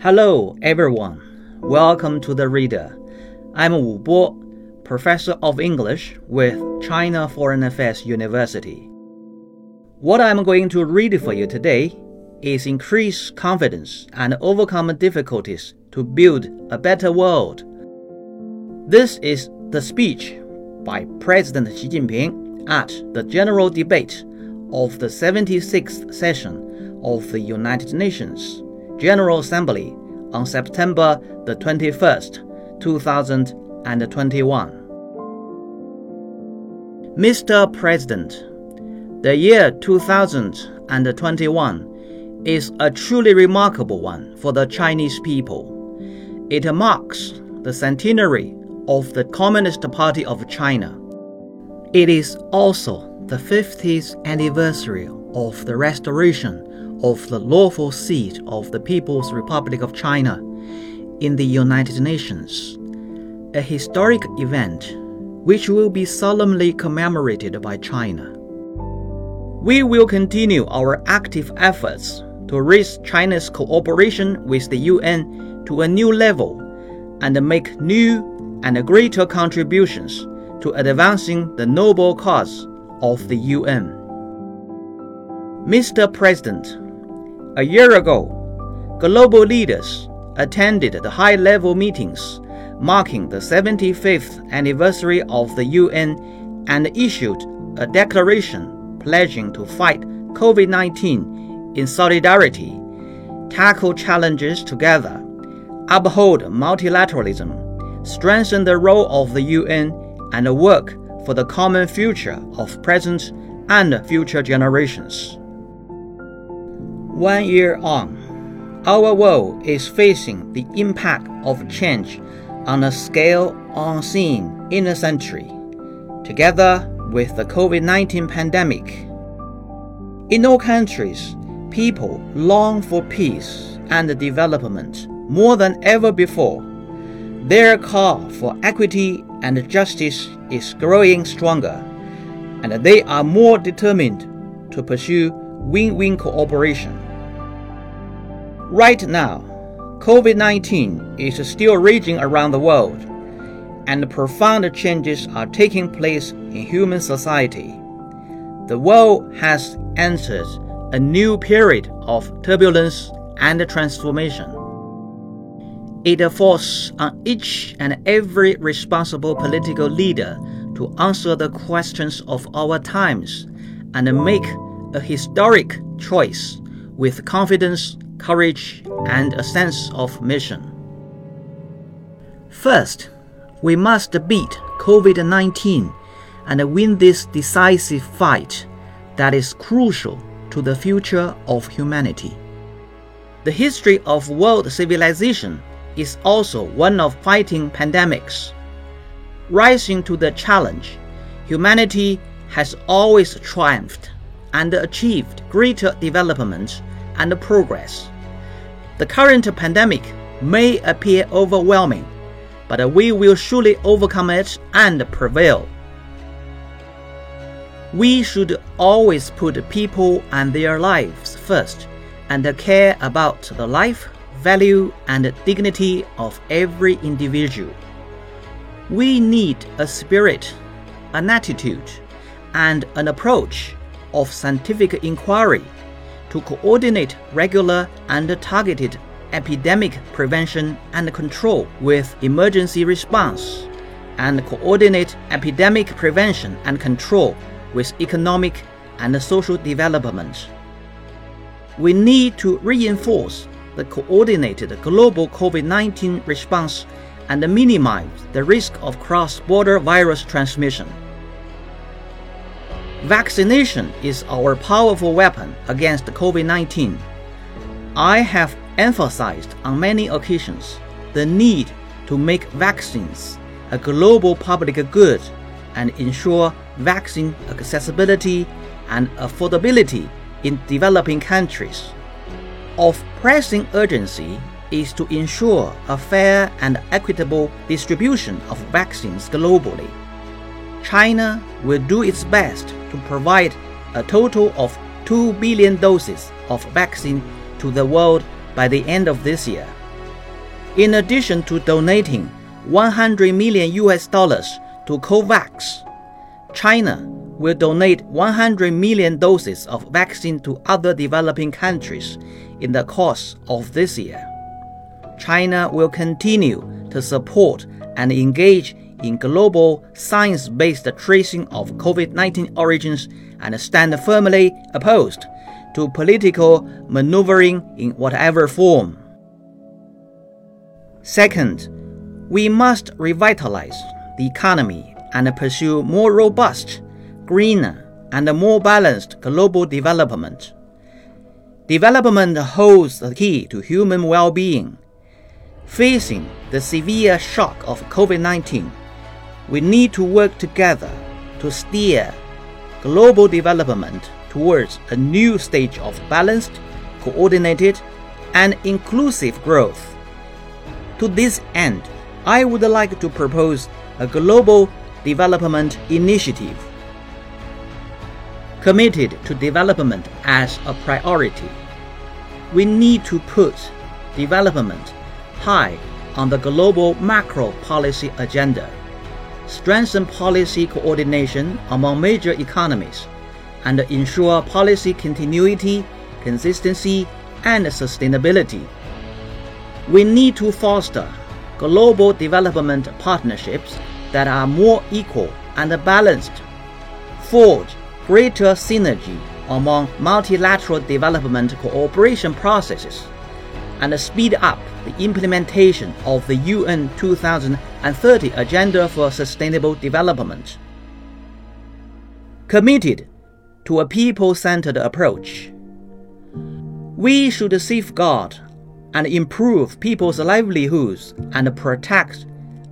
Hello, everyone. Welcome to the Reader. I'm Wu Bo, Professor of English with China Foreign Affairs University. What I'm going to read for you today is increase confidence and overcome difficulties to build a better world. This is the speech by President Xi Jinping at the General Debate of the 76th session of the United Nations General Assembly on September the 21st, 2021. Mr. President, the year 2021 is a truly remarkable one for the Chinese people. It marks the centenary of the Communist Party of China. It is also the 50th anniversary of the restoration of the lawful seat of the People's Republic of China in the United Nations, a historic event which will be solemnly commemorated by China. We will continue our active efforts to raise China's cooperation with the UN to a new level and make new and greater contributions to advancing the noble cause of the UN. Mr. President, a year ago, global leaders attended the high level meetings marking the 75th anniversary of the UN and issued a declaration pledging to fight COVID 19 in solidarity, tackle challenges together, uphold multilateralism, strengthen the role of the UN, and work for the common future of present and future generations. One year on, our world is facing the impact of change on a scale unseen in a century, together with the COVID 19 pandemic. In all countries, people long for peace and development more than ever before. Their call for equity and justice is growing stronger, and they are more determined to pursue win win cooperation. Right now, COVID 19 is still raging around the world, and profound changes are taking place in human society. The world has entered a new period of turbulence and transformation. It falls on each and every responsible political leader to answer the questions of our times and make a historic choice with confidence courage, and a sense of mission. First, we must beat COVID 19 and win this decisive fight that is crucial to the future of humanity. The history of world civilization is also one of fighting pandemics. Rising to the challenge, humanity has always triumphed and achieved greater development and progress. The current pandemic may appear overwhelming, but we will surely overcome it and prevail. We should always put people and their lives first and care about the life, value, and dignity of every individual. We need a spirit, an attitude, and an approach of scientific inquiry to coordinate regular and targeted epidemic prevention and control with emergency response, and coordinate epidemic prevention and control with economic and social development. We need to reinforce the coordinated global COVID 19 response and minimize the risk of cross border virus transmission. Vaccination is our powerful weapon against COVID 19. I have emphasized on many occasions the need to make vaccines a global public good and ensure vaccine accessibility and affordability in developing countries. Of pressing urgency is to ensure a fair and equitable distribution of vaccines globally. China will do its best to provide a total of 2 billion doses of vaccine to the world by the end of this year. In addition to donating 100 million US dollars to COVAX, China will donate 100 million doses of vaccine to other developing countries in the course of this year. China will continue to support and engage in global science based tracing of COVID 19 origins and stand firmly opposed to political maneuvering in whatever form. Second, we must revitalize the economy and pursue more robust, greener, and more balanced global development. Development holds the key to human well being. Facing the severe shock of COVID 19, we need to work together to steer global development towards a new stage of balanced, coordinated, and inclusive growth. To this end, I would like to propose a global development initiative committed to development as a priority. We need to put development high on the global macro policy agenda strengthen policy coordination among major economies, and ensure policy continuity, consistency, and sustainability. We need to foster global development partnerships that are more equal and balanced, forge greater synergy among multilateral development cooperation processes, and speed up the implementation of the UN 2030 Agenda for Sustainable Development. Committed to a people centered approach, we should safeguard and improve people's livelihoods and protect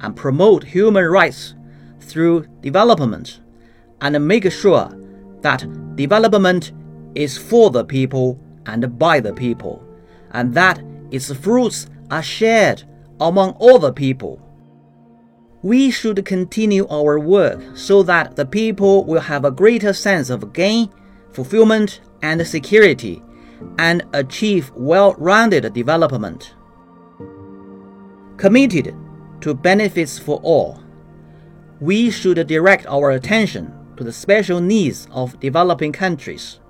and promote human rights through development and make sure that development is for the people and by the people, and that its fruits are shared among all the people. We should continue our work so that the people will have a greater sense of gain, fulfillment, and security, and achieve well rounded development. Committed to benefits for all, we should direct our attention to the special needs of developing countries.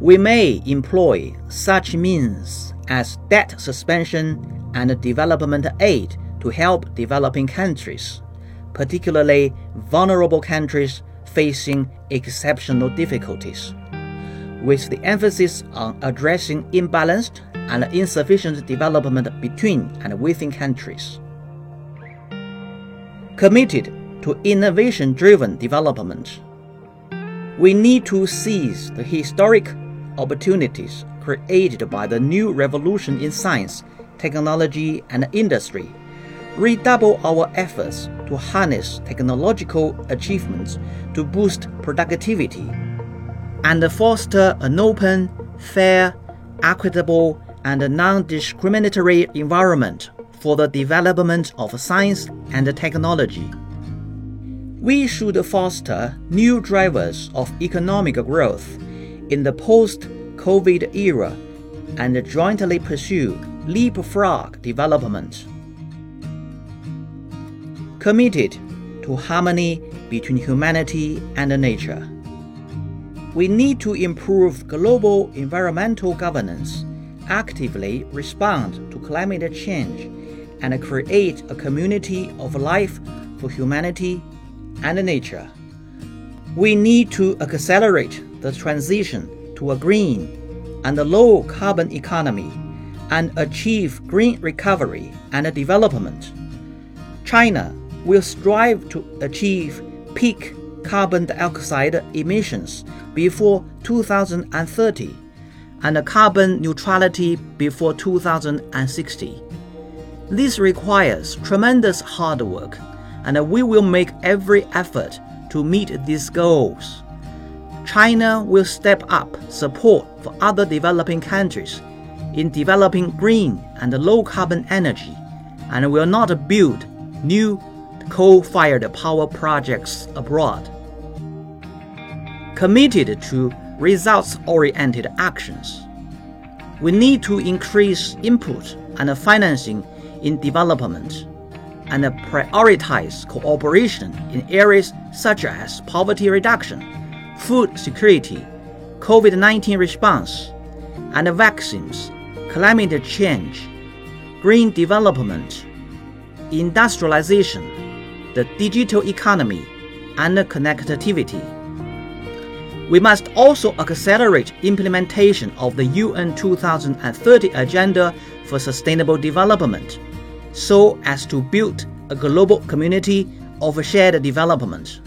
We may employ such means as debt suspension and development aid to help developing countries, particularly vulnerable countries facing exceptional difficulties, with the emphasis on addressing imbalanced and insufficient development between and within countries. Committed to innovation driven development, we need to seize the historic opportunities created by the new revolution in science, technology, and industry, redouble our efforts to harness technological achievements to boost productivity, and foster an open, fair, equitable, and non discriminatory environment for the development of science and technology. We should foster new drivers of economic growth in the post COVID era and jointly pursue leapfrog development. Committed to harmony between humanity and nature. We need to improve global environmental governance, actively respond to climate change, and create a community of life for humanity and nature. We need to accelerate the transition to a green and low carbon economy and achieve green recovery and development. China will strive to achieve peak carbon dioxide emissions before 2030 and carbon neutrality before 2060. This requires tremendous hard work, and we will make every effort to meet these goals. China will step up support for other developing countries in developing green and low carbon energy and will not build new coal fired power projects abroad. Committed to results oriented actions, we need to increase input and financing in development and prioritize cooperation in areas such as poverty reduction, food security, COVID 19 response, and vaccines, climate change, green development, industrialization, the digital economy, and connectivity. We must also accelerate implementation of the UN 2030 Agenda for Sustainable Development so as to build a global community of shared development.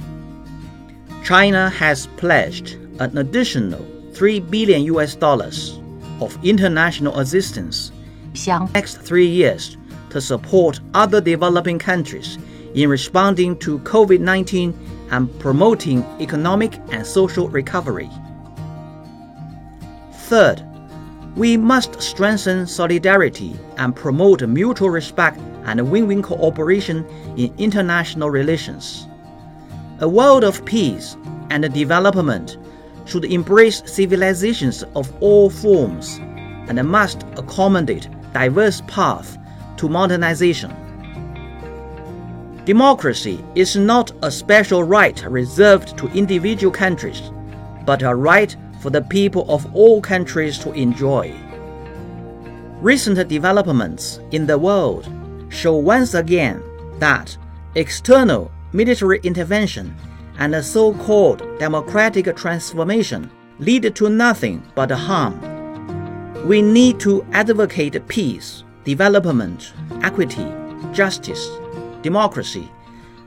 China has pledged an additional 3 billion US dollars of international assistance in the next 3 years to support other developing countries in responding to COVID-19 and promoting economic and social recovery. Third, we must strengthen solidarity and promote mutual respect and win win cooperation in international relations. A world of peace and development should embrace civilizations of all forms and must accommodate diverse paths to modernization. Democracy is not a special right reserved to individual countries, but a right for the people of all countries to enjoy. Recent developments in the world show once again that external military intervention and so called democratic transformation lead to nothing but harm. We need to advocate peace, development, equity, justice, democracy,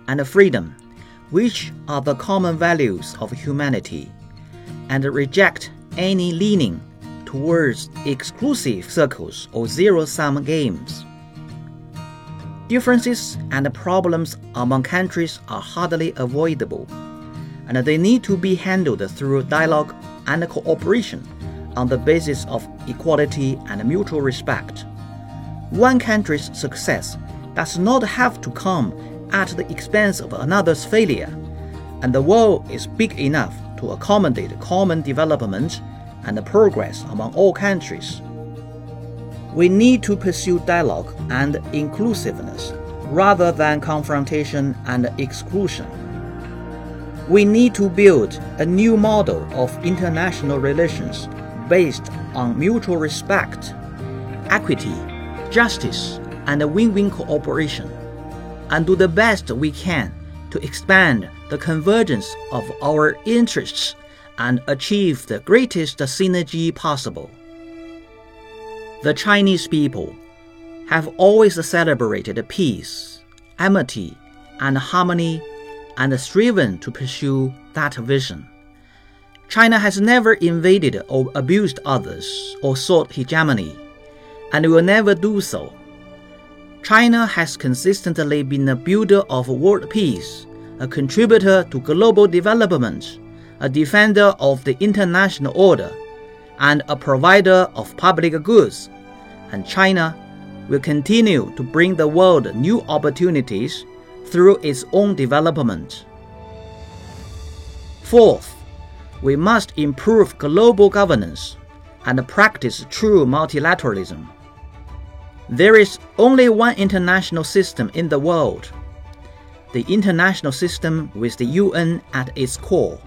and freedom, which are the common values of humanity, and reject any leaning towards exclusive circles or zero sum games. Differences and problems among countries are hardly avoidable, and they need to be handled through dialogue and cooperation on the basis of equality and mutual respect. One country's success does not have to come at the expense of another's failure, and the world is big enough to accommodate common development and progress among all countries. We need to pursue dialogue and inclusiveness rather than confrontation and exclusion. We need to build a new model of international relations based on mutual respect, equity, justice, and win-win cooperation, and do the best we can to expand the convergence of our interests and achieve the greatest synergy possible. The Chinese people have always celebrated peace, amity, and harmony and striven to pursue that vision. China has never invaded or abused others or sought hegemony, and will never do so. China has consistently been a builder of world peace, a contributor to global development, a defender of the international order, and a provider of public goods. And China will continue to bring the world new opportunities through its own development. Fourth, we must improve global governance and practice true multilateralism. There is only one international system in the world the international system with the UN at its core.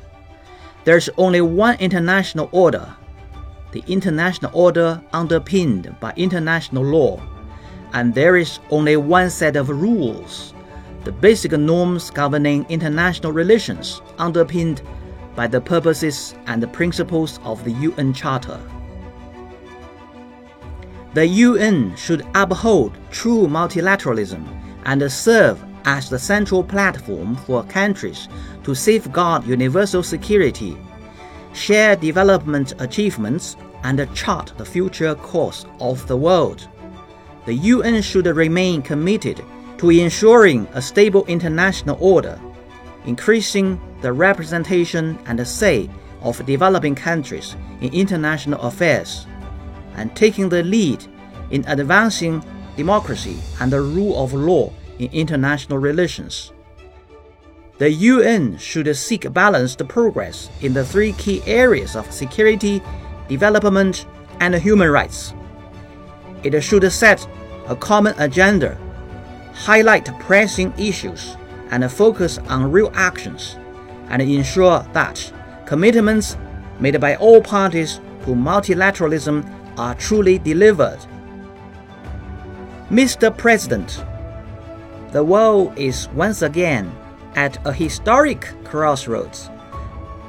There's only one international order, the international order underpinned by international law, and there is only one set of rules, the basic norms governing international relations underpinned by the purposes and the principles of the UN Charter. The UN should uphold true multilateralism and serve as the central platform for countries to safeguard universal security, share development achievements, and chart the future course of the world. The UN should remain committed to ensuring a stable international order, increasing the representation and say of developing countries in international affairs and taking the lead in advancing democracy and the rule of law in international relations. The UN should seek balanced progress in the three key areas of security, development, and human rights. It should set a common agenda, highlight pressing issues, and focus on real actions, and ensure that commitments made by all parties to multilateralism are truly delivered. Mr. President, the world is once again at a historic crossroads.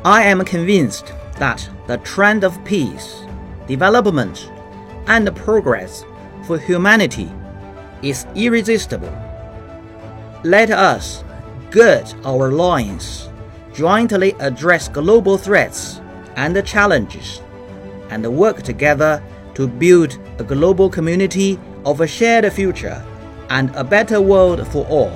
I am convinced that the trend of peace, development, and progress for humanity is irresistible. Let us gird our loins, jointly address global threats and challenges, and work together to build a global community of a shared future and a better world for all.